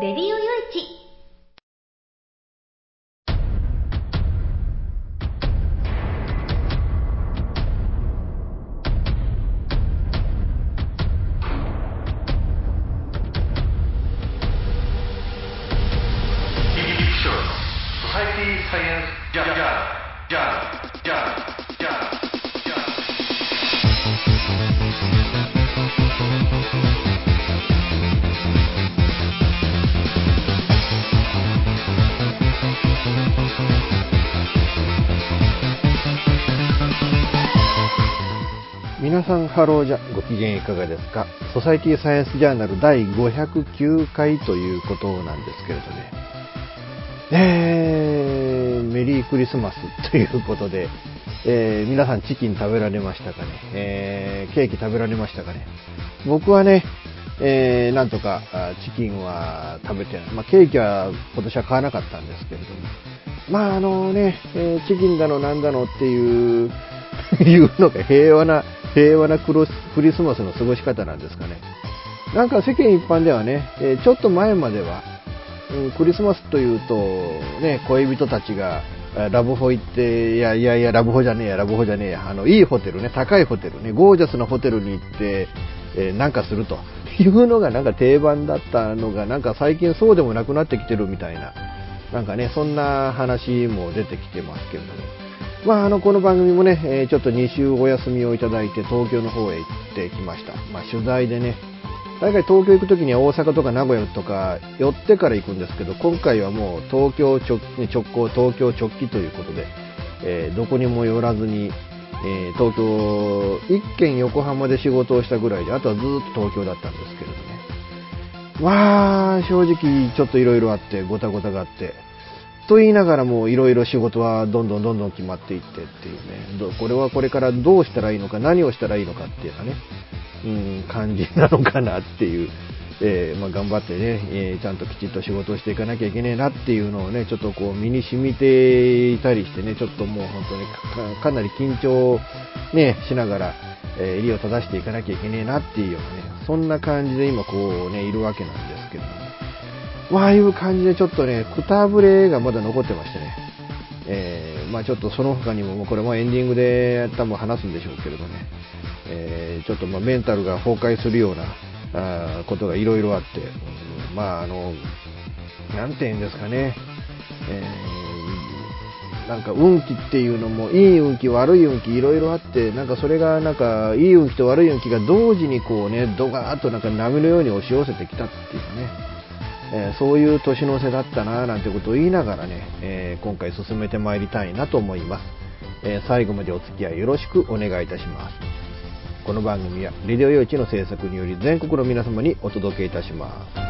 レデハローじゃご機嫌いかがですか？ソサイティサイエンスジャーナル第509回ということなんですけれどね。えー、メリークリスマスということで、えー皆さんチキン食べられましたかね、えーケーキ食べられましたかね？僕はね、えーなんとかチキンは食べて、まあ、ケーキは今年は買わなかったんですけれども。まああのね、えーチキンだのなんだのっていう いうのが平和な、平和なクロスクリスマスの過ごし方なんですかね。なんか世間一般ではね、えちょっと前までは、うんクリスマスというと、ね、恋人たちがラブホ行って、いやいやいや、ラブホじゃねえや、ラブホじゃねえや、あの、いいホテルね、高いホテルね、ゴージャスなホテルに行って、えーなんかすると いうのがなんか定番だったのが、なんか最近そうでもなくなってきてるみたいな、なんかね、そんな話も出てきてますけれども。まあ、あのこの番組もね、えちょっと2週お休みをいただいて東京の方へ行ってきました、まあ、取材でね大概東京行くときには大阪とか名古屋とか寄ってから行くんですけど今回はもう東京直直行東京直帰ということで、えーどこにも寄らずに、えー東京1軒横浜で仕事をしたぐらいであとはずっと東京だったんですけれどね。まあ正直ちょっといろいろあってごたごたがあってと言いながらもいろいろ仕事はどんどんどんどん決まっていってっていうね。どこれはこれからどうしたらいいのか何をしたらいいのかっていうようなね、うん、感じなのかなっていう、えーまあ、頑張ってね、えーちゃんときちっと仕事をしていかなきゃいけないなっていうのをねちょっとこう身に染みていたりしてねちょっともう本当にかなり緊張、ね、しながら、えー襟を正していかなきゃいけないなっていうようなねそんな感じで今こうねいるわけなんですけども。まああいう感じでちょっとね、くたぶれがまだ残ってましてね、えーまあちょっとその他にも、これもエンディングで多分話すんでしょうけれどね、えーちょっとまメンタルが崩壊するようなあことがいろいろあって、うんまああの、なんて言うんですかね、えーなんか運気っていうのも、いい運気、悪い運気、いろいろあって、なんかそれがなんか、いい運気と悪い運気が同時にこうね、ドガーッとなんか波のように押し寄せてきたっていうね、えーそういう年の瀬だったななんてことを言いながらね、えー今回進めてまいりたいなと思います、えー最後までお付き合いよろしくお願いいたします。この番組はレディオ用地の制作により全国の皆様にお届けいたします。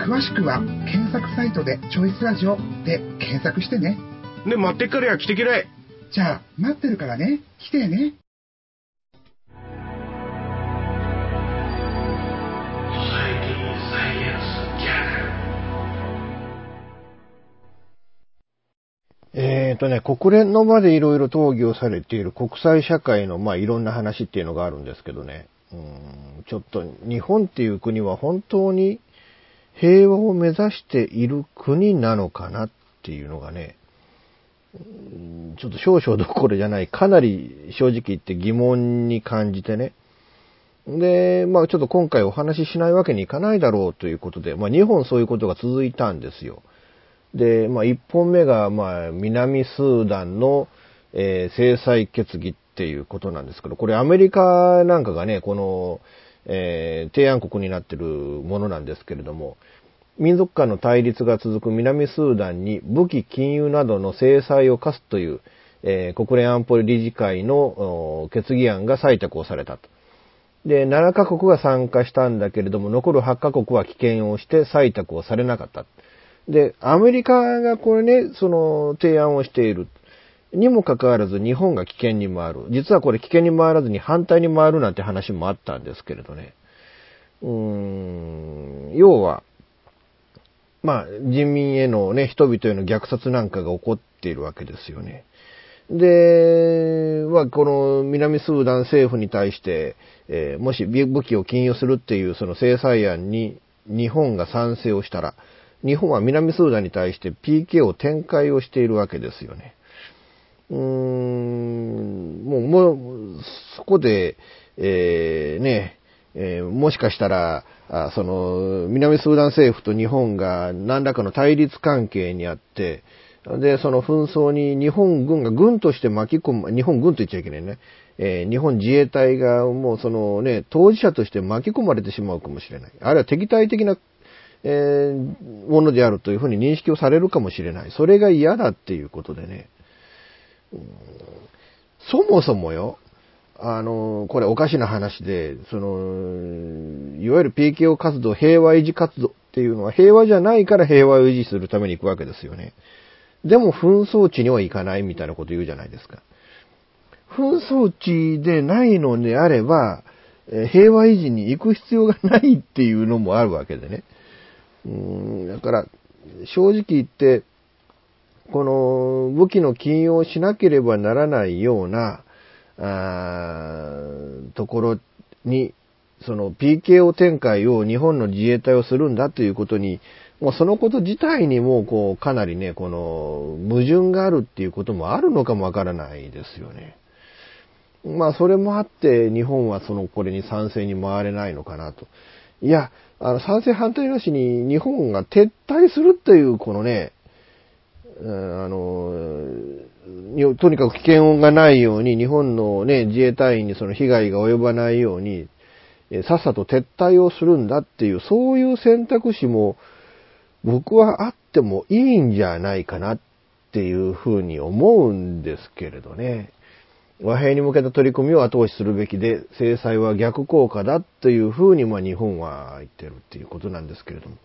詳しくは検索サイトでチョイスラジオで検索してね。ね、待ってっからや来てきれ。じゃあ、待ってるからね。来てね。えーとね、国連の場でいろいろ討議をされている国際社会の、まあ、いろんな話っていうのがあるんですけどね、うんちょっと日本っていう国は本当に平和を目指している国なのかなっていうのがね、ちょっと少々どころじゃない、かなり正直言って疑問に感じてね。で、まあちょっと今回お話ししないわけにいかないだろうということで、まあ2本そういうことが続いたんですよ。で、まあ、一本目が、まあ、南スーダンの、えー制裁決議っていうことなんですけど、これアメリカなんかがね、この、えー提案国になってるものなんですけれども、民族間の対立が続く南スーダンに武器、金融などの制裁を課すという、えー国連安保理事会の決議案が採択をされたと。で、7カ国が参加したんだけれども、残る8カ国は棄権をして採択をされなかった。で、アメリカがこれね、その提案をしている。にもかかわらず日本が危険に回る。実はこれ危険に回らずに反対に回るなんて話もあったんですけれどね。うーん、要は、まあ、人民へのね、人々への虐殺なんかが起こっているわけですよね。で、まあ、この南スーダン政府に対して、えーもし武器を禁輸するっていうその制裁案に日本が賛成をしたら、日本は南スーダンに対して PK を展開をしているわけですよね。うーん、もう、もう、そこで、えーね、えーもしかしたら、あその、南スーダン政府と日本が何らかの対立関係にあって、で、その紛争に日本軍が軍として巻き込む、日本軍と言っちゃいけないね。えー日本自衛隊がもうそのね、当事者として巻き込まれてしまうかもしれない。あるいは敵対的な、えーものであるというふうに認識をされるかもしれない。それが嫌だっていうことでね。そもそもよ、あの、これおかしな話で、その、いわゆる PKO 活動、平和維持活動っていうのは平和じゃないから平和を維持するために行くわけですよね。でも紛争地には行かないみたいなこと言うじゃないですか。紛争地でないのであれば、平和維持に行く必要がないっていうのもあるわけでね。うん、だから、正直言って、この武器の禁輸をしなければならないような、あところに、その PKO 展開を日本の自衛隊をするんだということに、もうそのこと自体にもこうかなりね、この矛盾があるっていうこともあるのかもわからないですよね。まあそれもあって日本はそのこれに賛成に回れないのかなと。いや、あの賛成反対なしに日本が撤退するっていうこのね、あの、とにかく危険がないように、日本のね、自衛隊員にその被害が及ばないように、さっさと撤退をするんだっていう、そういう選択肢も、僕はあってもいいんじゃないかなっていうふうに思うんですけれどね。和平に向けた取り組みを後押しするべきで、制裁は逆効果だというふうに、まあ日本は言ってるっていうことなんですけれども。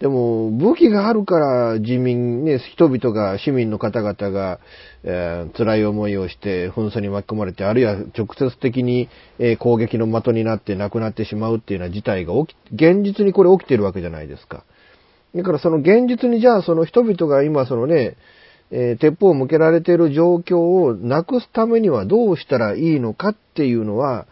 でも、武器があるから人民、ね、人々が、市民の方々が、えー辛い思いをして紛争に巻き込まれて、あるいは直接的に、えー攻撃の的になって亡くなってしまうっていうような事態が起き、現実にこれ起きてるわけじゃないですか。だからその現実にじゃあその人々が今そのね、えー鉄砲を向けられている状況をなくすためにはどうしたらいいのかっていうのは、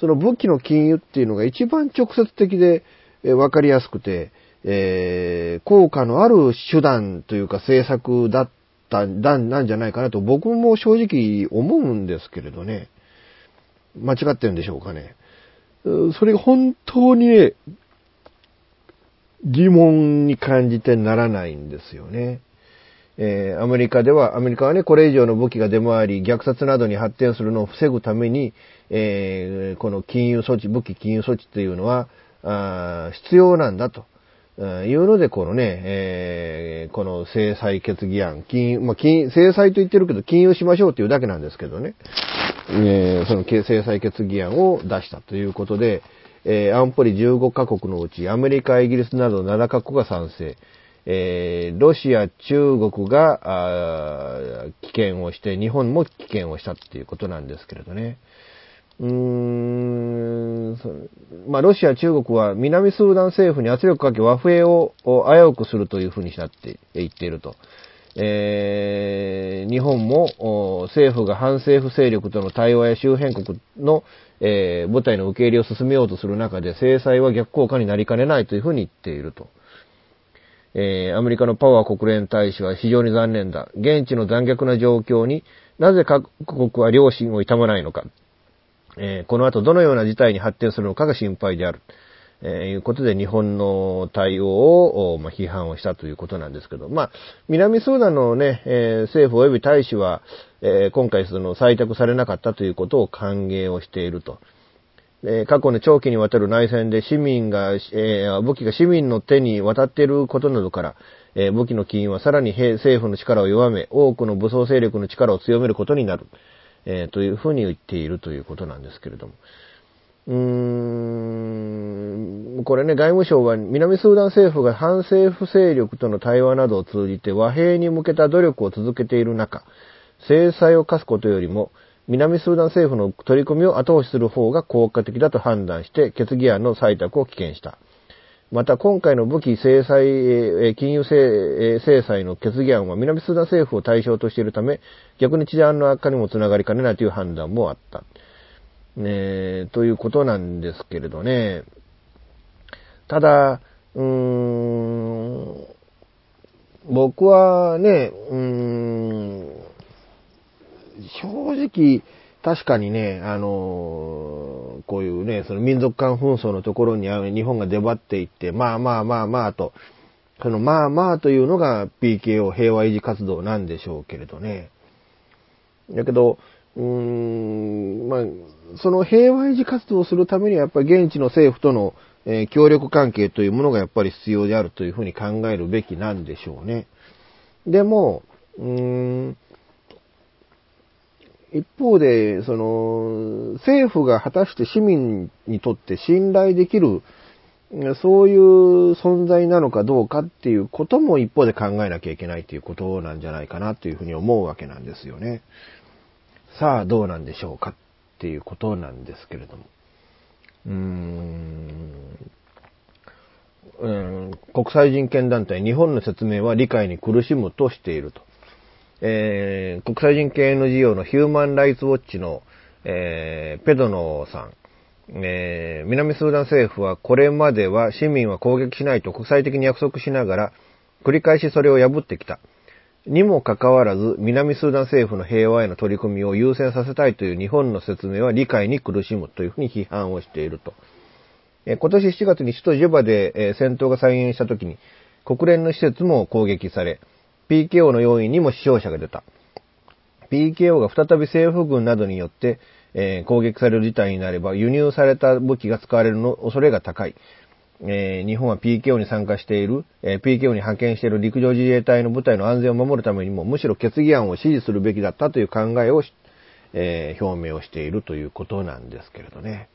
その武器の禁輸っていうのが一番直接的で、えーわかりやすくて、えー効果のある手段というか政策だった、だなんじゃないかなと僕も正直思うんですけれどね。間違ってるんでしょうかね。それが本当にね、疑問に感じてならないんですよね。えーアメリカでは、アメリカはね、これ以上の武器が出回り、虐殺などに発展するのを防ぐために、えーこの禁輸措置、武器禁輸措置というのは、あ必要なんだと。いうので、このね、えーこの制裁決議案、禁、まあ、禁、制裁と言ってるけど、禁輸しましょうっていうだけなんですけどね。えーその制裁決議案を出したということで、えー安保理15カ国のうち、アメリカ、イギリスなど7カ国が賛成。えーロシア、中国が、あ棄権をして、日本も棄権をしたっていうことなんですけれどね。うーん、まあ、ロシア、中国は南スーダン政府に圧力かけ和平を危うくするというふうになって言っていると。えー日本も政府が反政府勢力との対話や周辺国の、えー部隊の受け入れを進めようとする中で制裁は逆効果になりかねないというふうに言っていると。えーアメリカのパワー国連大使は非常に残念だ。現地の残虐な状況になぜ各国は良心を痛まないのか。えーこの後どのような事態に発展するのかが心配である。えーいうことで日本の対応を、まあ、批判をしたということなんですけど、まあ、南スーダンのね、えー政府及び大使は、えー今回その採択されなかったということを歓迎をしていると。え過去の長期にわたる内戦で市民が、えー武器が市民の手に渡っていることなどから、えー武器の起因はさらに政府の力を弱め、多くの武装勢力の力を強めることになる、えーというふうに言っているということなんですけれども。うーん、これね、外務省は南スーダン政府が反政府勢力との対話などを通じて和平に向けた努力を続けている中、制裁を科すことよりも、南スーダン政府の取り組みを後押しする方が効果的だと判断して決議案の採択を棄権した。また今回の武器制裁、金融制えー制裁の決議案は南スーダン政府を対象としているため、逆に治安の悪化にもつながりかねないという判断もあった。ねということなんですけれどね。ただ、うーん、僕はね、うーん、正直、確かにね、あのこういうね、その民族間紛争のところにあの日本が出張っていって、まあまあまあまあと、そのまあまあというのが PKO 平和維持活動なんでしょうけれどね。だけど、うーん、まあ、その平和維持活動をするためにはやっぱり現地の政府との、えー協力関係というものがやっぱり必要であるというふうに考えるべきなんでしょうね。でも、うーん、一方で、その、政府が果たして市民にとって信頼できる、そういう存在なのかどうかっていうことも一方で考えなきゃいけないということなんじゃないかなというふうに思うわけなんですよね。さあどうなんでしょうかっていうことなんですけれども。うーんうん国際人権団体日本の説明は理解に苦しむとしていると。えー国際人権 NGO のヒューマン・ライツ・ウォッチの、えーペドノさん、えー南スーダン政府はこれまでは市民は攻撃しないと国際的に約束しながら繰り返しそれを破ってきた。にもかかわらず、南スーダン政府の平和への取り組みを優先させたいという日本の説明は理解に苦しむというふうに批判をしていると。えー今年7月に首都ジュバで、えー戦闘が再現した時に、国連の施設も攻撃され、PKO の要員にも死傷者が出た。PKO が再び政府軍などによって、えー攻撃される事態になれば、輸入された武器が使われるの恐れが高い。えー日本は PKO に参加している、えー PKO に派遣している陸上自衛隊の部隊の安全を守るためにも、むしろ決議案を支持するべきだったという考えを、えー表明をしているということなんですけれどね。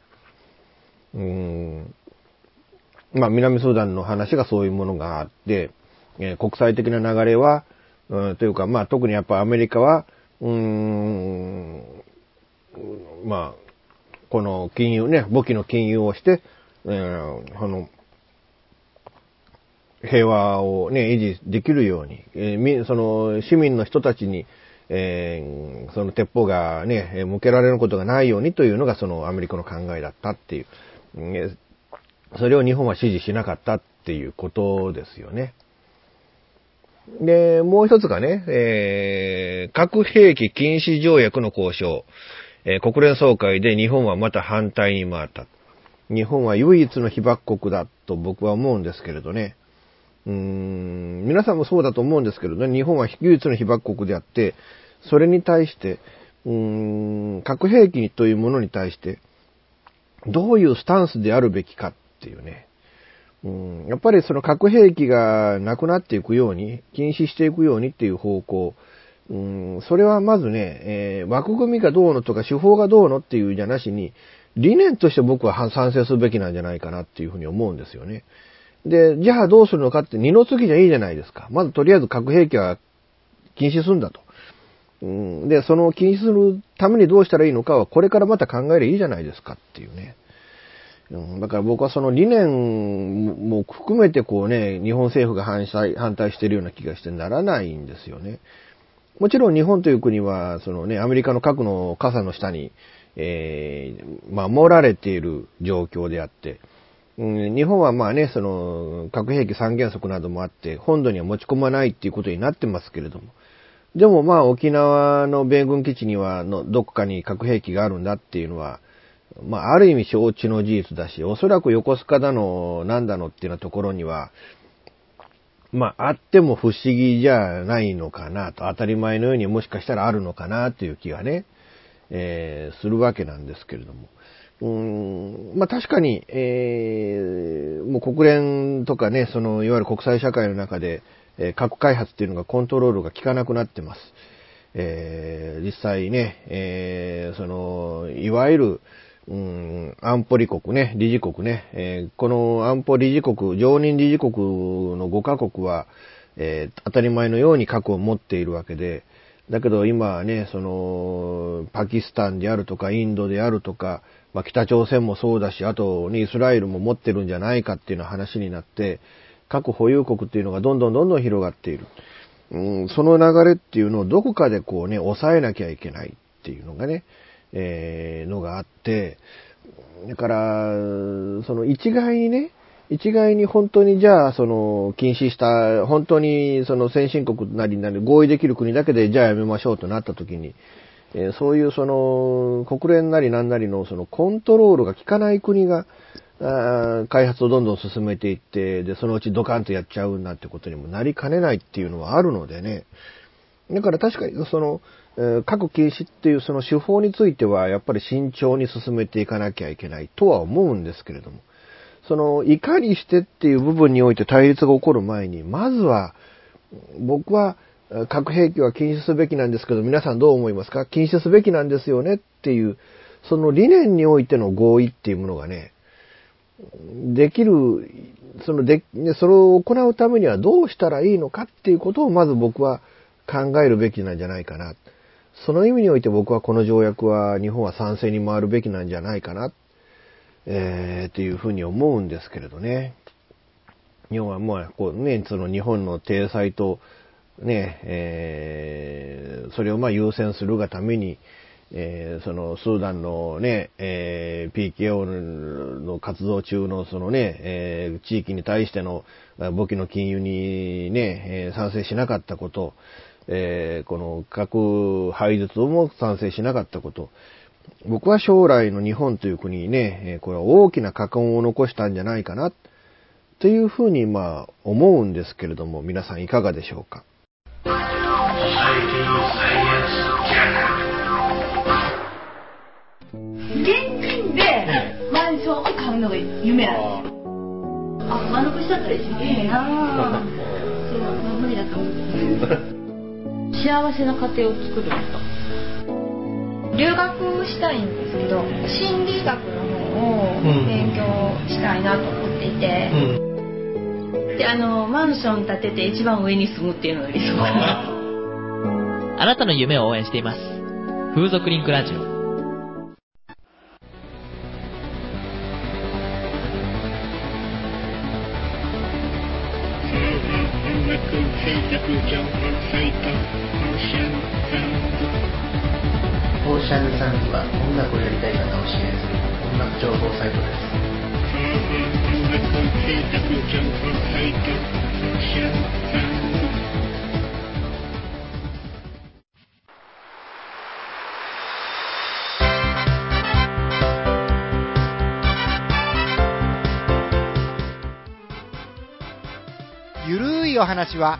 うーん。まあ、南スーダンの話がそういうものがあって、えー国際的な流れは、うん、というか、まあ、特にやっぱアメリカは、うん、まあ、この金融ね、簿記の金融をして、えーあの、平和をね、維持できるように、えーその、市民の人たちに、えーその鉄砲がね、向けられることがないようにというのがそのアメリカの考えだったっていう。それを日本は支持しなかったっていうことですよね。で、もう一つがね、えー核兵器禁止条約の交渉。えー国連総会で日本はまた反対に回った。日本は唯一の被爆国だと僕は思うんですけれどね。うーん、皆さんもそうだと思うんですけどね、日本は唯一の被爆国であって、それに対して、うーん、核兵器というものに対して、どういうスタンスであるべきかっていうね。うん、やっぱりその核兵器がなくなっていくように、禁止していくようにっていう方向、うん、それはまずね、えー枠組みがどうのとか手法がどうのっていうじゃなしに、理念として僕は賛成すべきなんじゃないかなっていうふうに思うんですよね。で、じゃあどうするのかって二の次じゃいいじゃないですか。まずとりあえず核兵器は禁止するんだと。うん、で、その禁止するためにどうしたらいいのかはこれからまた考えればいいじゃないですかっていうね。うん、だから僕はその理念も含めてこうね、日本政府が反対反対しているような気がしてならないんですよね。もちろん日本という国は、そのね、アメリカの核の傘の下に、えー、守られている状況であって、うん、日本はまあね、その、核兵器三原則などもあって、本土には持ち込まないっていうことになってますけれども、でもまあ沖縄の米軍基地には、の、どこかに核兵器があるんだっていうのは、まあある意味承知の事実だし、おそらく横須賀だの、なんだのっていうようなところには、まああっても不思議じゃないのかなと、当たり前のようにもしかしたらあるのかなという気がね、えー、するわけなんですけれども。うん、まあ確かに、えー、もう国連とかね、その、いわゆる国際社会の中で、えー、核開発っていうのがコントロールが効かなくなってます。えー、実際ね、えー、その、いわゆる、うん、安保理国ね、理事国ね、えー、この安保理事国、常任理事国の5カ国は、えー、当たり前のように核を持っているわけで、だけど今はね、その、パキスタンであるとか、インドであるとか、まあ、北朝鮮もそうだし、あと、ね、イスラエルも持ってるんじゃないかっていうような話になって、核保有国っていうのがどんどんどんどん広がっている。うん、その流れっていうのをどこかでこうね、抑えなきゃいけないっていうのがね、えー、のがあって、だから、その一概にね、一概に本当にじゃあ、その、禁止した、本当にその先進国なりなり合意できる国だけでじゃあやめましょうとなった時に、えー、そういうその、国連なりなんなりのそのコントロールが効かない国が、開発をどんどん進めていって、で、そのうちドカンとやっちゃうなんてことにもなりかねないっていうのはあるのでね。だから確かにその、核禁止っていうその手法についてはやっぱり慎重に進めていかなきゃいけないとは思うんですけれども、その、いかにしてっていう部分において対立が起こる前に、まずは、僕は核兵器は禁止すべきなんですけど、皆さんどう思いますか？禁止すべきなんですよねっていう、その理念においての合意っていうものがね、できる、そので、それを行うためにはどうしたらいいのかっていうことをまず僕は考えるべきなんじゃないかな。その意味において僕はこの条約は日本は賛成に回るべきなんじゃないかな、えー、っていうふうに思うんですけれどね。日本はもう、こうね、その日本の体裁と、ね、えー、それをまあ優先するがために、えー、そのスーダンのね、えー、PKO の活動中のそのね、えー、地域に対しての簿記の金融にね、え賛成しなかったこと、えこの核廃絶も賛成しなかったこと、僕は将来の日本という国にね、これは大きな禍根を残したんじゃないかな、というふうにまあ思うんですけれども、皆さんいかがでしょうか？うのが夢なんです。よあ他の年だったら一緒にええな そう、まあ、無理だと思う幸せな家庭を作るんですか留学したいんですけど心理学の方を勉強したいなと思っていて、うん、であのマンション建てて一番上に住むっていうのが理想かな。あなたの夢を応援しています。風俗リンクラジオオーシャンサンズサンズは音楽をやりたい方を支援する音楽情報サイトですゆるいお話は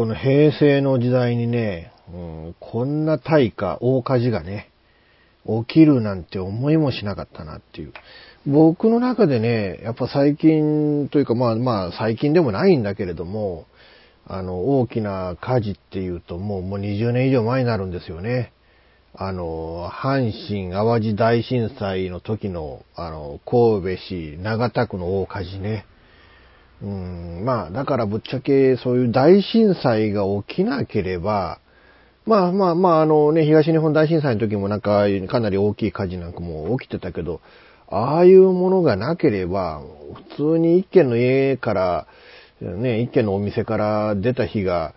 この平成の時代にね、うん、こんな大火、大火事がね、起きるなんて思いもしなかったなっていう。僕の中でね、やっぱ最近というかまあまあ最近でもないんだけれども、あの、大きな火事っていうともうもう20年以上前になるんですよね。あの、阪神淡路大震災の時の、あの、神戸市長田区の大火事ね。うん、まあ、だからぶっちゃけそういう大震災が起きなければ、まあまあまあ、あのね、東日本大震災の時もなんか、かなり大きい火事なんかも起きてたけど、ああいうものがなければ、普通に一軒の家から、ね、一軒のお店から出た火が、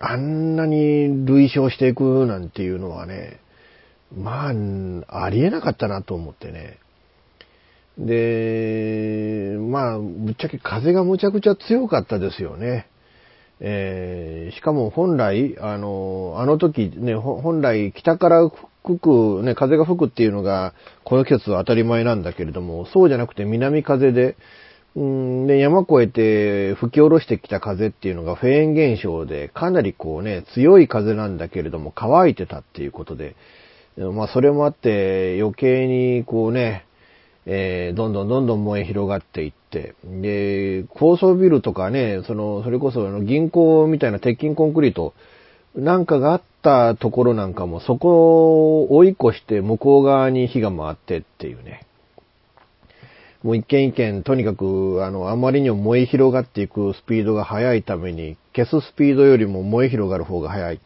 あんなに類焼していくなんていうのはね、まあ、ありえなかったなと思ってね。で、まあ、ぶっちゃけ風がむちゃくちゃ強かったですよね。えー、しかも本来、あの、あの時ね、本来北から吹く、ね、風が吹くっていうのが、この季節は当たり前なんだけれども、そうじゃなくて南風で、うんで、山越えて吹き下ろしてきた風っていうのがフェーン現象で、かなりこうね、強い風なんだけれども乾いてたっていうことで、まあそれもあって余計にこうね、えー、どんどんどんどん燃え広がっていって、で、高層ビルとかね、その、それこそあの銀行みたいな鉄筋コンクリートなんかがあったところなんかもそこを追い越して向こう側に火が回ってっていうね。もう一軒一軒、とにかく、あの、あまりにも燃え広がっていくスピードが速いために、消すスピードよりも燃え広がる方が速い。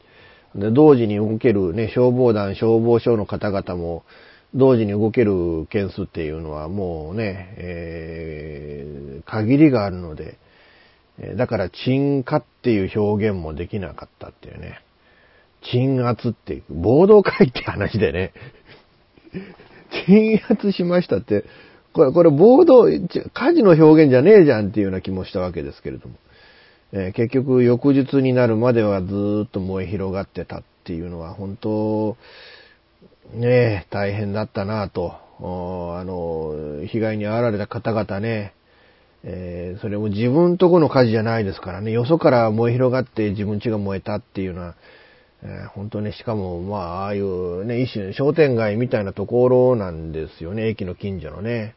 で、同時に動けるね、消防団、消防署の方々も、同時に動ける件数っていうのはもうね、えー、限りがあるので、だから鎮火っていう表現もできなかったっていうね。鎮圧っていう、暴動会って話でね。鎮圧しましたって、これ、これ暴動、火事の表現じゃねえじゃんっていうような気もしたわけですけれども。えー、結局翌日になるまではずーっと燃え広がってたっていうのは本当、ねえ、大変だったなと。あの、被害に遭われた方々ね、えー、それも自分とこの火事じゃないですからね、よそから燃え広がって自分家が燃えたっていうのは、えー、本当ね、しかも、まあ、ああいうね、一種商店街みたいなところなんですよね、駅の近所のね。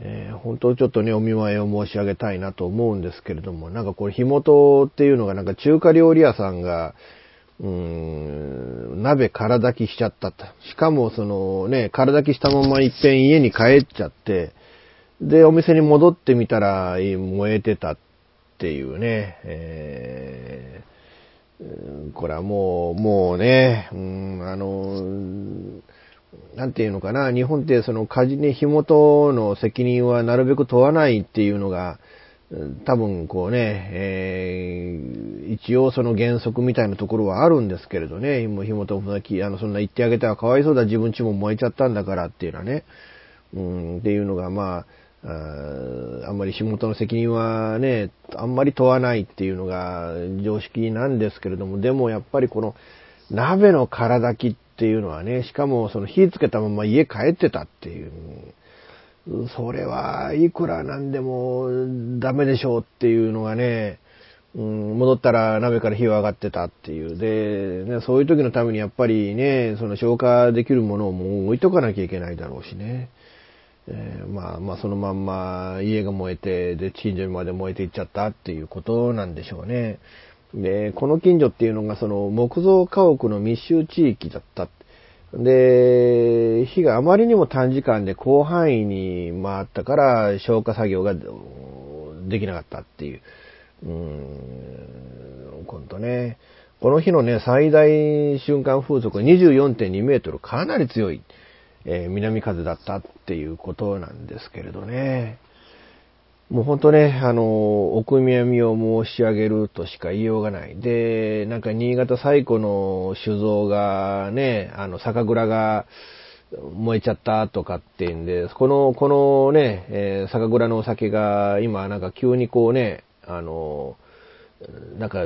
えー、本当ちょっとね、お見舞いを申し上げたいなと思うんですけれども、なんかこれ、火元っていうのがなんか中華料理屋さんが、うーん、鍋空炊きしちゃったと。しかもそのね、空炊きしたままいっぺん家に帰っちゃって、で、お店に戻ってみたら燃えてたっていうね、えー、これはもう、もうね、うん、あの、なんていうのかな、日本ってその火事に火元の責任はなるべく問わないっていうのが、多分こうね、えー、一応その原則みたいなところはあるんですけれどね、もう火元もあの、そんな言ってあげたらかわいそうだ、自分家も燃えちゃったんだからっていうのはね、うん、っていうのがまあ、ああんまり仕事の責任はね、あんまり問わないっていうのが常識なんですけれども、でもやっぱりこの鍋の空炊きっていうのはね、しかもその火つけたまま家帰ってたっていう、それはいくらなんでもダメでしょうっていうのがね、うん、戻ったら鍋から火は上がってたっていう。で、ね、そういう時のためにやっぱりね、その消化できるものをもう置いとかなきゃいけないだろうしね。えー、まあまあそのまんま家が燃えて、で、近所にまで燃えていっちゃったっていうことなんでしょうね。で、この近所っていうのがその木造家屋の密集地域だった。で、火があまりにも短時間で広範囲に回ったから消火作業ができなかったっていう。うーん、今度ね。この日のね、最大瞬間風速24.2メートル、かなり強い。えー、南風だったっていうことなんですけれどね。もうほんとね、あの、お悔やみを申し上げるとしか言いようがない。で、なんか新潟最古の酒造がね、あの、酒蔵が燃えちゃったとかっていうんで、この、このね、えー、酒蔵のお酒が今なんか急にこうね、あの、なんか、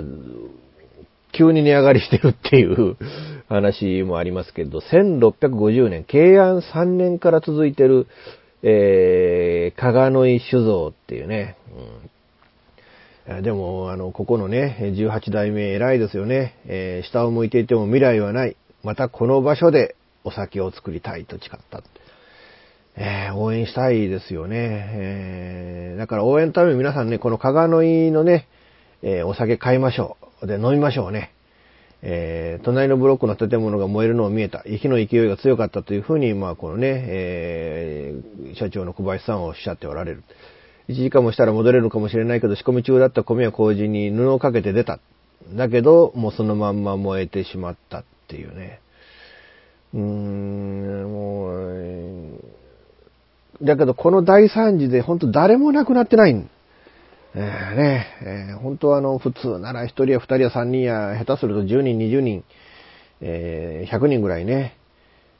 急に値上がりしてるっていう 話もありますけど、1650年、慶安3年から続いてる、えー、加賀の井酒造っていうね、えーでも、あの、ここのね、18代目偉いですよね。えー下を向いていても未来はない。またこの場所でお酒を作りたいと誓った。えー応援したいですよね。えーだから応援のために皆さんね、この加賀の井のね、えーお酒買いましょう。で、飲みましょうね。えー隣のブロックの建物が燃えるのを見えた。火の勢いが強かったというふうに、まあ、このね、えー社長の小林さんはおっしゃっておられる。1時間もしたら戻れるかもしれないけど、仕込み中だった米や麹に布をかけて出た。だけど、もうそのまんま燃えてしまったっていうね。うーん、もう、だけどこの大惨事で本当誰も亡くなってないんえーね、えー本当はあの、普通なら1人や2人や3人や、下手すると10人、20人、えー100人ぐらいね、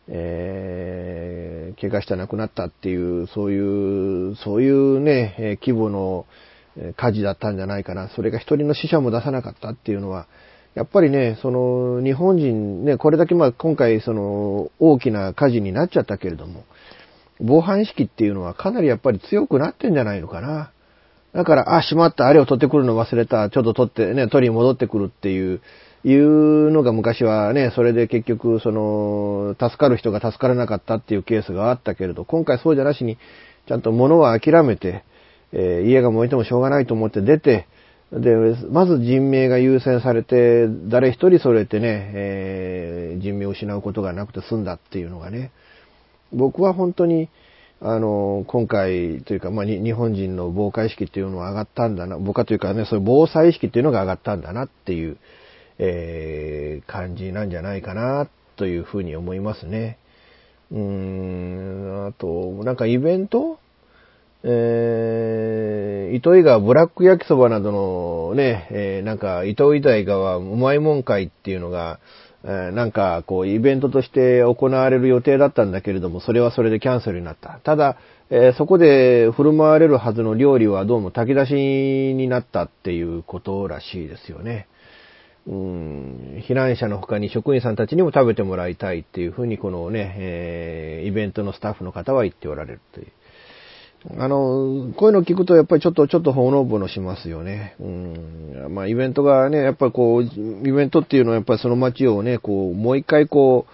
えー怪我して亡くなったっていう、そういう、そういうね、え規模の火事だったんじゃないかな。それが一人の死者も出さなかったっていうのは、やっぱりね、その、日本人ね、これだけまあ今回その、大きな火事になっちゃったけれども、防犯意識っていうのはかなりやっぱり強くなってんじゃないのかな。だから、あ、しまった、あれを取ってくるの忘れた、ちょっと取ってね、取りに戻ってくるっていう、いうのが昔はね、それで結局、その、助かる人が助からなかったっていうケースがあったけれど、今回そうじゃなしに、ちゃんと物は諦めて、えー家が燃えてもしょうがないと思って出て、で、まず人命が優先されて、誰一人それてね、えー人命を失うことがなくて済んだっていうのがね、僕は本当に、あの、今回というか、まあ、に日本人の防火意識っていうのは上がったんだな、防火というかね、そういう防災意識っていうのが上がったんだなっていう、えー感じなんじゃないかな、というふうに思いますね。うーん、あと、なんかイベント？えー、糸魚川ブラック焼きそばなどのね、えーなんか糸魚川うまいもん会っていうのが、えなんかこうイベントとして行われる予定だったんだけれども、それはそれでキャンセルになった。ただ、えそこで振る舞われるはずの料理はどうも炊き出しになったっていうことらしいですよね。うん、避難者の他に職員さんたちにも食べてもらいたいっていうふうにこのね、えイベントのスタッフの方は言っておられるという。あの、こういうの聞くとやっぱりちょっと、ちょっとほのぼのしますよね。うん。まあイベントがね、やっぱりこう、イベントっていうのはやっぱりその街をね、こう、もう一回こ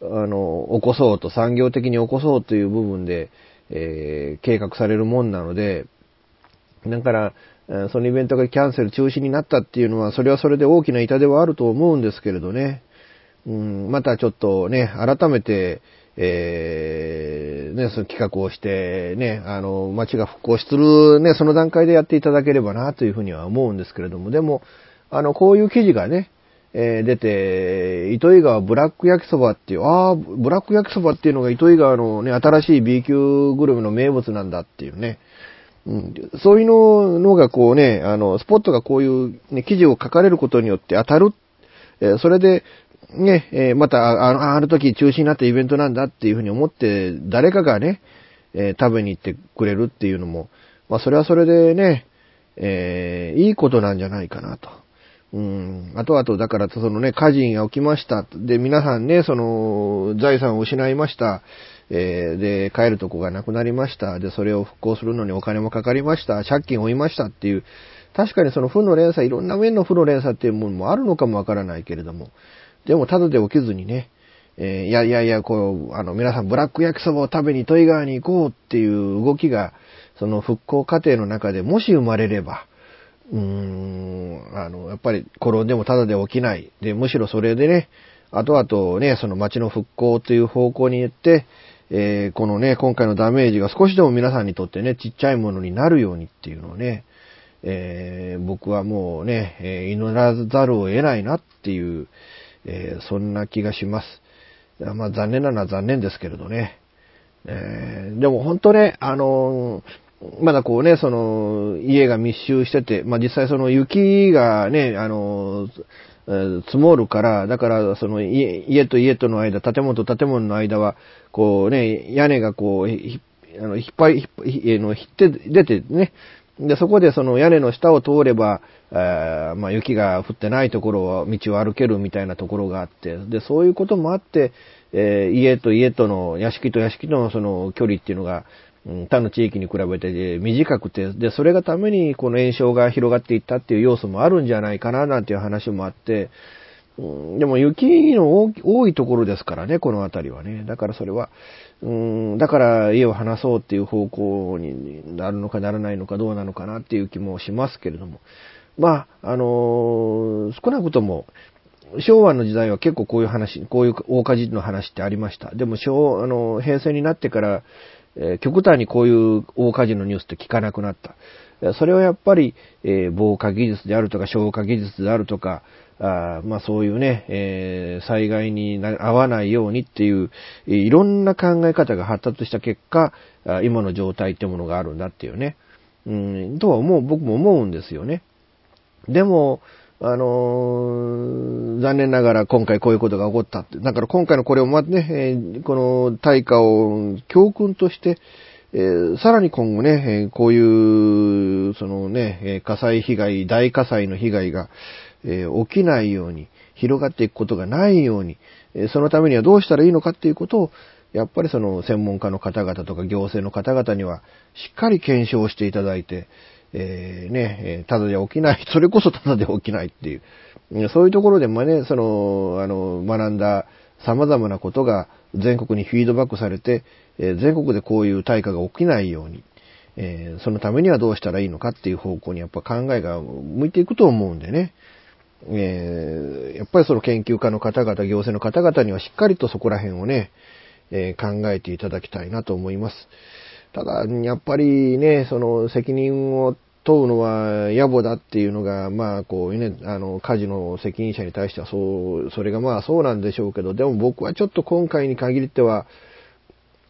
う、あの、起こそうと、産業的に起こそうという部分で、えー計画されるもんなので、だから、そのイベントがキャンセル、中止になったっていうのは、それはそれで大きな痛手はあると思うんですけれどね。うん、またちょっとね、改めて、えーね、その企画をして、ね、あの、街が復興するね、その段階でやっていただければな、というふうには思うんですけれども、でも、あの、こういう記事がね、えー出て、糸魚川ブラック焼きそばっていう、ああ、ブラック焼きそばっていうのが糸魚川のね、新しい B 級グルメの名物なんだっていうね。うん、そういうのがこうね、あの、スポットがこういう、ね、記事を書かれることによって当たる。えそれで、ね、えーまた、あの、あの時中止になったイベントなんだっていうふうに思って、誰かがね、えー食べに行ってくれるっていうのも、まあ、それはそれでね、えーいいことなんじゃないかなと。うん。あとあと、だから、そのね、火事が起きました。で、皆さんね、その、財産を失いました。えーで、帰るとこがなくなりました。で、それを復興するのにお金もかかりました。借金を負いましたっていう、確かにその負の連鎖、いろんな面の負の連鎖っていうものもあるのかもわからないけれども、でも、ただで起きずにね、えーいやいやいや、こう、あの、皆さんブラック焼きそばを食べに豊井川に行こうっていう動きが、その復興過程の中でもし生まれれば、うーん、あの、やっぱり転んでもただで起きない。で、むしろそれでね、後々ね、その街の復興という方向に行って、えーこのね、今回のダメージが少しでも皆さんにとってね、ちっちゃいものになるようにっていうのをね、えー僕はもうね、えー祈らざるを得ないなっていう、えーそんな気がします。まあ残念なのは残念ですけれどね。えーでも本当ね、あのまだこうね、その、家が密集してて、まあ実際その雪がね、あの積もるから、だからその家と家との間、建物と建物の間は、こうね、屋根がこう、あの、引っ張り、引っ張り、あの、引って出てね、で、そこでその屋根の下を通れば、あーまあ雪が降ってないところは道を歩けるみたいなところがあって、で、そういうこともあって、えー家と家との、屋敷と屋敷とのその距離っていうのが、うん他の地域に比べて短くて、で、それがためにこの炎症が広がっていったっていう要素もあるんじゃないかななんていう話もあって、うんでも雪の多いところですからね、この辺りはね。だからそれは、うん、だから家を離そうっていう方向になるのかならないのかどうなのかなっていう気もしますけれども。まあ、あの少なくとも、昭和の時代は結構こういう話、こういう大火事の話ってありました。でも昭、あの、平成になってから、えー極端にこういう大火事のニュースって聞かなくなった。それはやっぱり、えー防火技術であるとか、消火技術であるとか、あまあそういうね、えー災害に合わないようにっていう、いろんな考え方が発達した結果、今の状態ってものがあるんだっていうね。うん、とは思う、僕も思うんですよね。でも、あのー残念ながら今回こういうことが起こったって。だから今回のこれをまね、えーこの大火を教訓として、えーさらに今後ね、えこういう、そのね、え火災被害、大火災の被害が、えー起きないように、広がっていくことがないように、えそのためにはどうしたらいいのかっていうことを、やっぱりその専門家の方々とか行政の方々にはしっかり検証していただいて、えーね、ただで起きない、それこそただで起きないっていう、そういうところでもね、その、あの、学んだ様々なことが全国にフィードバックされて、え全国でこういう大火が起きないように、えーそのためにはどうしたらいいのかっていう方向にやっぱ考えが向いていくと思うんでね。えーやっぱりその研究家の方々、行政の方々にはしっかりとそこら辺をね、えー考えていただきたいなと思います。ただ、やっぱりね、その責任を問うのは野暮だっていうのが、まあ、こうね、あの、火事の責任者に対してはそう、それがまあそうなんでしょうけど、でも僕はちょっと今回に限っては、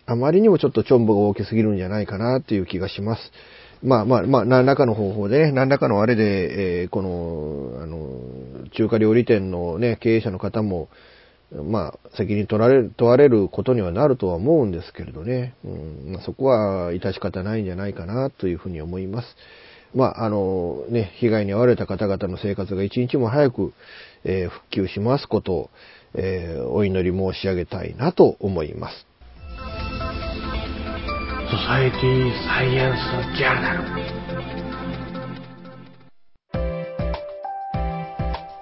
あまりにもちょっとチョンボが大きすぎるんじゃないかなっていう気がします。まあまあまあ、何らかの方法でね、何らかのあれで、えーこの、あの、中華料理店のね、経営者の方も、まあ、責任取られる、問われることにはなるとは思うんですけれどね。うんまあ、そこは致し方ないんじゃないかなというふうに思います。まあ、あの、ね、被害に遭われた方々の生活が一日も早く、えー復旧しますことを、えーお祈り申し上げたいなと思います。ソサエティサイエンスジャーナル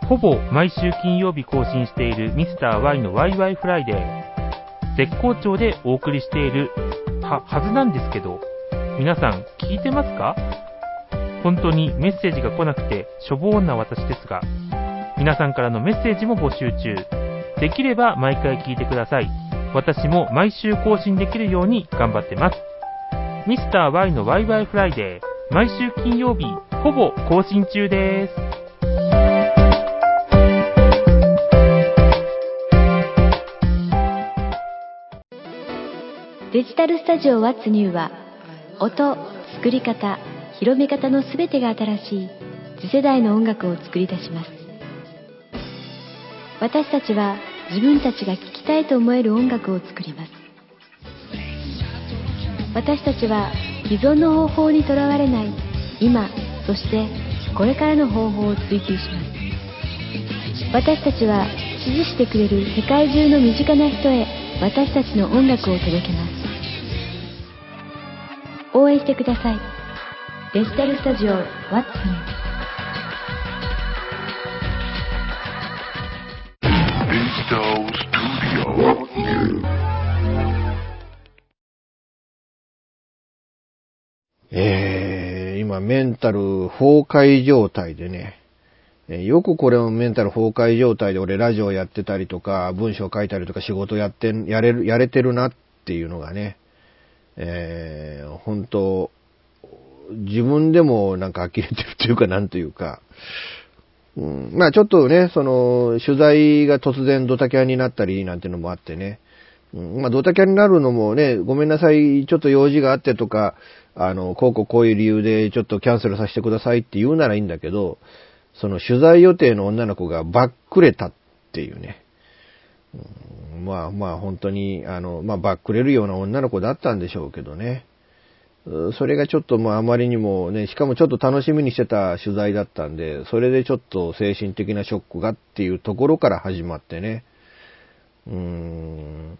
ほぼ毎週金曜日更新しているミスター y のワイワイフライデー。絶好調でお送りしているは、はずなんですけど、皆さん聞いてますか？本当にメッセージが来なくてしょぼーんな私ですが、皆さんからのメッセージも募集中。できれば毎回聞いてください。私も毎週更新できるように頑張ってます。ミスター y のワイワイフライデー、毎週金曜日、ほぼ更新中です。デジタルスタジオ What's New は音、作り方、広め方のすべてが新しい次世代の音楽を作り出します。私たちは自分たちが聴きたいと思える音楽を作ります。私たちは既存の方法にとらわれない今そしてこれからの方法を追求します。私たちは支持してくれる世界中の身近な人へ私たちの音楽を届けます。応援してください。デジタルスタジオ What's New えー、今メンタル崩壊状態でね、えよくこれをメンタル崩壊状態で俺ラジオやってたりとか、文章書いたりとか仕事やって、やれる、やれてるなっていうのがね、えー、本当自分でもなんか呆れてるというかなんというか、うん、まあちょっとね、その、取材が突然ドタキャンになったりなんてのもあってね、うん。まあドタキャンになるのもね、ごめんなさい、ちょっと用事があってとか、あの、こうこうこういう理由でちょっとキャンセルさせてくださいって言うならいいんだけど、その取材予定の女の子がバックれたっていうね。まあまあ本当に、あの、まあバックれるような女の子だったんでしょうけどね。それがちょっともうあまりにもね、しかもちょっと楽しみにしてた取材だったんで、それでちょっと精神的なショックがっていうところから始まってね。うーん。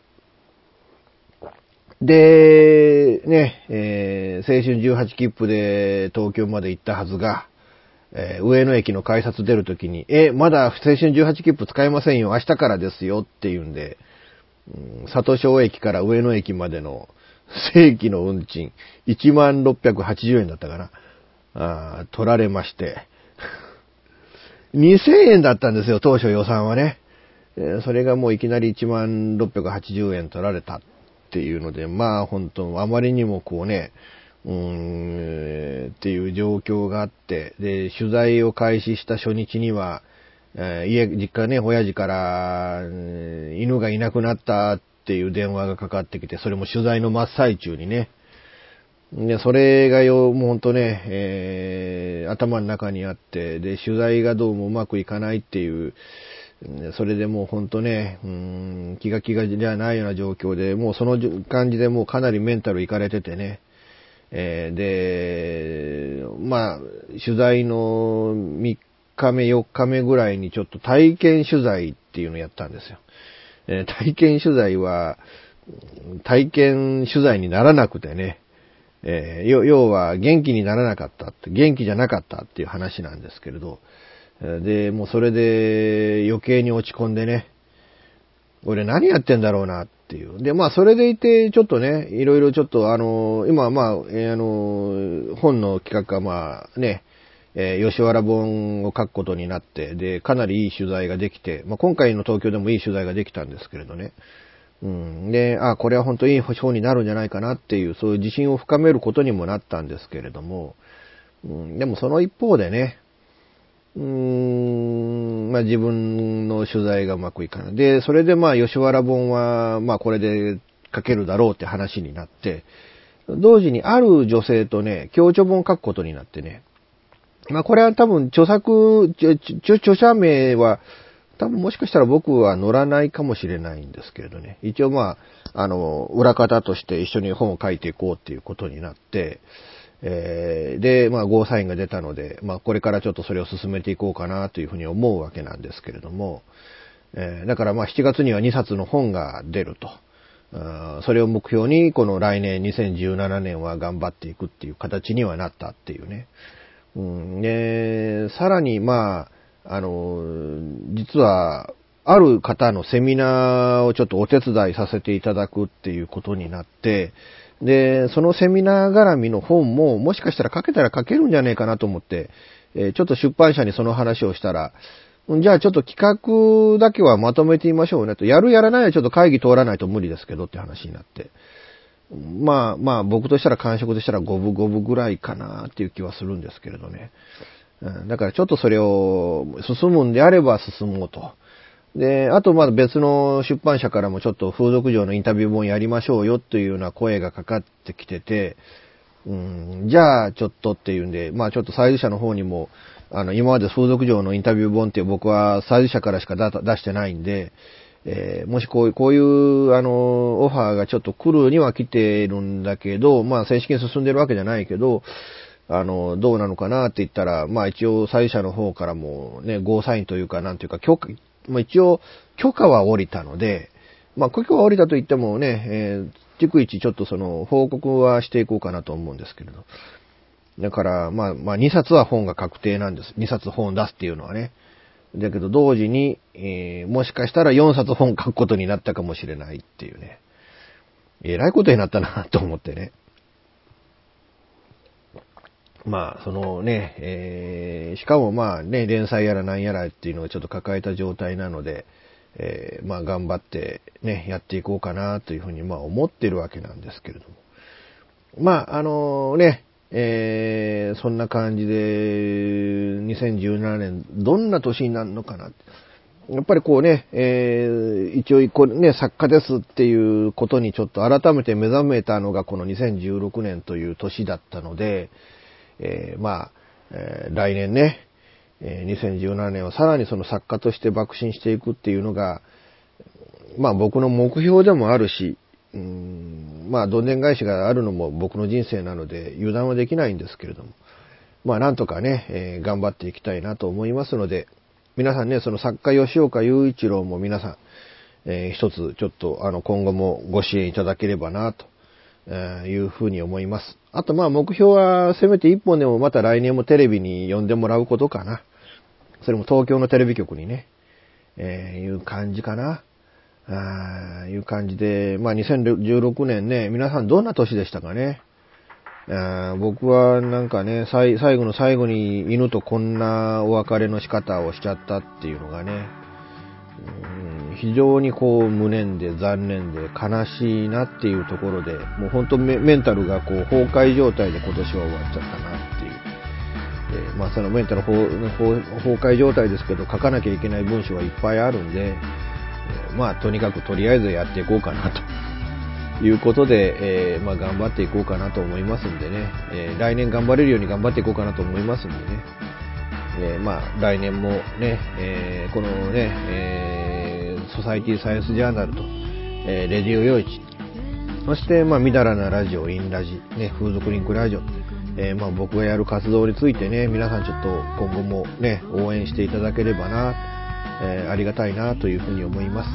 で、ね、えー、青春18切符で東京まで行ったはずが、えー、上野駅の改札出るときに、え、まだ青春18切符使えませんよ、明日からですよっていうんで、うん、里小駅から上野駅までの正規の運賃、1680円だったかな。あ取られまして、2000円だったんですよ、当初予算はね。えそれがもういきなり1680円取られたっていうので、まあ本当、あまりにもこうね、うーん、っていう状況があって、で、取材を開始した初日には、え、家、実家ね、親父から、犬がいなくなったっていう電話がかかってきて、それも取材の真っ最中にね、で、それがよ、もうほんとね、えー、頭の中にあって、で、取材がどうもうまくいかないっていう、それでもうほんとね、うん、気が気がじゃないような状況で、もうその感じでもうかなりメンタルいかれててね、えー、で、まあ、取材の3日目、4日目ぐらいにちょっと体験取材っていうのをやったんですよ。えー、体験取材は、体験取材にならなくてね、えー、要は元気にならなかったって、元気じゃなかったっていう話なんですけれど、で、もうそれで余計に落ち込んでね、俺何やってんだろうなっていう。で、まあそれでいて、ちょっとね、いろいろちょっとあの、今はまあ、え、あの、本の企画がまあね、えー、吉原本を書くことになって、で、かなりいい取材ができて、まあ今回の東京でもいい取材ができたんですけれどね。うん。で、あ、これは本当にいい保証になるんじゃないかなっていう、そういう自信を深めることにもなったんですけれども、うん、でもその一方でね、うーん、まあ自分の取材がうまくいかない。で、それでまあ吉原本は、まあこれで書けるだろうって話になって、同時にある女性とね、協調本を書くことになってね、まあこれは多分著作、著者名は、多分もしかしたら僕は乗らないかもしれないんですけれどね。一応まあ、あの、裏方として一緒に本を書いていこうっていうことになって、えー、で、まあ、ゴーサインが出たので、まあ、これからちょっとそれを進めていこうかなというふうに思うわけなんですけれども、えー、だからまあ、7月には2冊の本が出ると。それを目標に、この来年2017年は頑張っていくっていう形にはなったっていうね。うん、で、さらにまあ、あの、実は、ある方のセミナーをちょっとお手伝いさせていただくっていうことになって、で、そのセミナー絡みの本も、もしかしたら書けたら書けるんじゃねえかなと思って、え、ちょっと出版社にその話をしたら、じゃあちょっと企画だけはまとめてみましょうねと。やるやらないはちょっと会議通らないと無理ですけどって話になって。まあまあ僕としたら感触としたら五分五分ぐらいかなっていう気はするんですけれどね。だからちょっとそれを進むんであれば進もうと。で、あとまだ別の出版社からもちょっと風俗嬢のインタビュー本やりましょうよというような声がかかってきてて、うん、じゃあちょっとっていうんで、まあちょっとサイズ社の方にも、あの、今まで風俗嬢のインタビュー本って僕はサイズ社からしか出してないんで、えー、もしこういう、こういう、あの、オファーがちょっと来るには来てるんだけど、まあ正式に進んでるわけじゃないけど、あの、どうなのかなって言ったら、まあ一応、サイズ社の方からもね、ゴーサインというか、なんていうか、許可、まあ、一応、許可は下りたので、まあ、許可は下りたと言ってもね、えー、逐一ちょっとその、報告はしていこうかなと思うんですけれど。だから、まあ、まあ、2冊は本が確定なんです。2冊本出すっていうのはね。だけど、同時に、えー、もしかしたら4冊本書くことになったかもしれないっていうね。えらいことになったなと思ってね。まあ、そのね、えー、しかもまあね、連載やらなんやらっていうのをちょっと抱えた状態なので、えー、まあ頑張ってね、やっていこうかなというふうにまあ思ってるわけなんですけれども。まあ、あのね、えー、そんな感じで、2017年、どんな年になるのかな。やっぱりこうね、えー、一応一個ね、作家ですっていうことにちょっと改めて目覚めたのがこの2016年という年だったので、えー、まあ、えー、来年ね、えー、2017年はさらにその作家として爆心していくっていうのが、まあ僕の目標でもあるし、うん、まあどんでん返しがあるのも僕の人生なので油断はできないんですけれども、まあなんとかね、えー、頑張っていきたいなと思いますので、皆さんね、その作家吉岡雄一郎も皆さん、えー、一つちょっとあの今後もご支援いただければなというふうに思います。あとまあ目標はせめて一本でもまた来年もテレビに呼んでもらうことかな。それも東京のテレビ局にね、えーいう感じかな。あーいう感じで、まあ2016年ね、皆さんどんな年でしたかね。あ僕はなんかね、最後の最後に犬とこんなお別れの仕方をしちゃったっていうのがね、非常にこう無念で残念で悲しいなっていうところで、もう本当メメンタルがこう崩壊状態で今年は終わっちゃったなっていう。えーまあそのメンタル崩壊状態ですけど書かなきゃいけない文章はいっぱいあるんで、えーまあとにかくとりあえずやっていこうかなということで、えーまあ頑張っていこうかなと思いますんでね、え来年頑張れるように頑張っていこうかなと思いますんでね、えまあ来年もね、えこのね、えーソサイティサイエンスジャーナルと、えーレディオ用一そして、まあ、みだらなラジオ、インラジ、ね、風俗リンクラジオ、えーまあ、僕がやる活動についてね、皆さんちょっと今後もね、応援していただければな、えーありがたいなというふうに思います。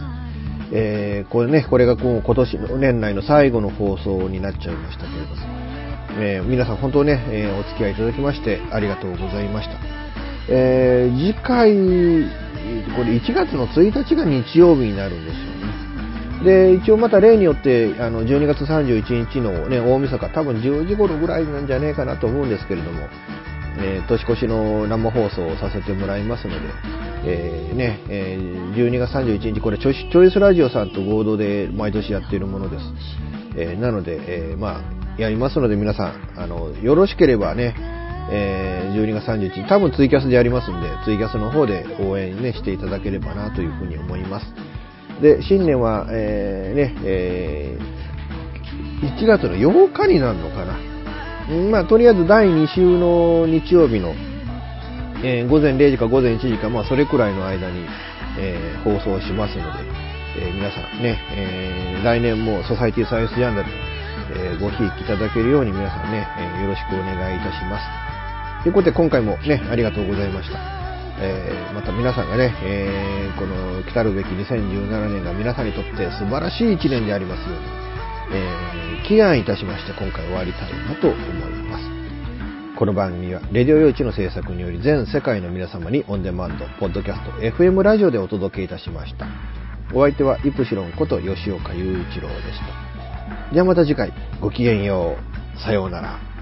えーこれね、これがこう今年の年内の最後の放送になっちゃいましたけれども、えー皆さん本当ね、えーお付き合いいただきましてありがとうございました。え次回、これ1月の1日が日曜日になるんですよね。で、一応また例によって、あの、12月31日のね、大晦日、多分10時頃ぐらいなんじゃねえかなと思うんですけれども、えー年越しの生放送をさせてもらいますので、えーね、えー12月31日、これチョイス、チョイスラジオさんと合同で毎年やっているものです。えなので、えまあ、やりますので皆さん、あの、よろしければね、えー12月31日、多分ツイキャスでやりますんで、ツイキャスの方で応援ね、していただければなというふうに思います。で、新年は、えーね、えー1月の8日になるのかな。まあ、とりあえず第2週の日曜日の、えー午前0時か午前1時か、まあ、それくらいの間に、えー放送しますので、えー皆さんね、え来年もソサイティサイエンスジャーナル、えごひいきいただけるように皆さんね、えよろしくお願いいたします。ということで今回もね、ありがとうございました。えーまた皆さんがね、えーこの来たるべき2017年が皆さんにとって素晴らしい1年でありますように、えー祈願いたしまして今回終わりたいなと思います。この番組は、レディオ用地の制作により全世界の皆様にオンデマンド、ポッドキャスト、FM ラジオでお届けいたしました。お相手はイプシロンこと吉岡雄一郎でした。ではまた次回、ごきげんよう。さようなら。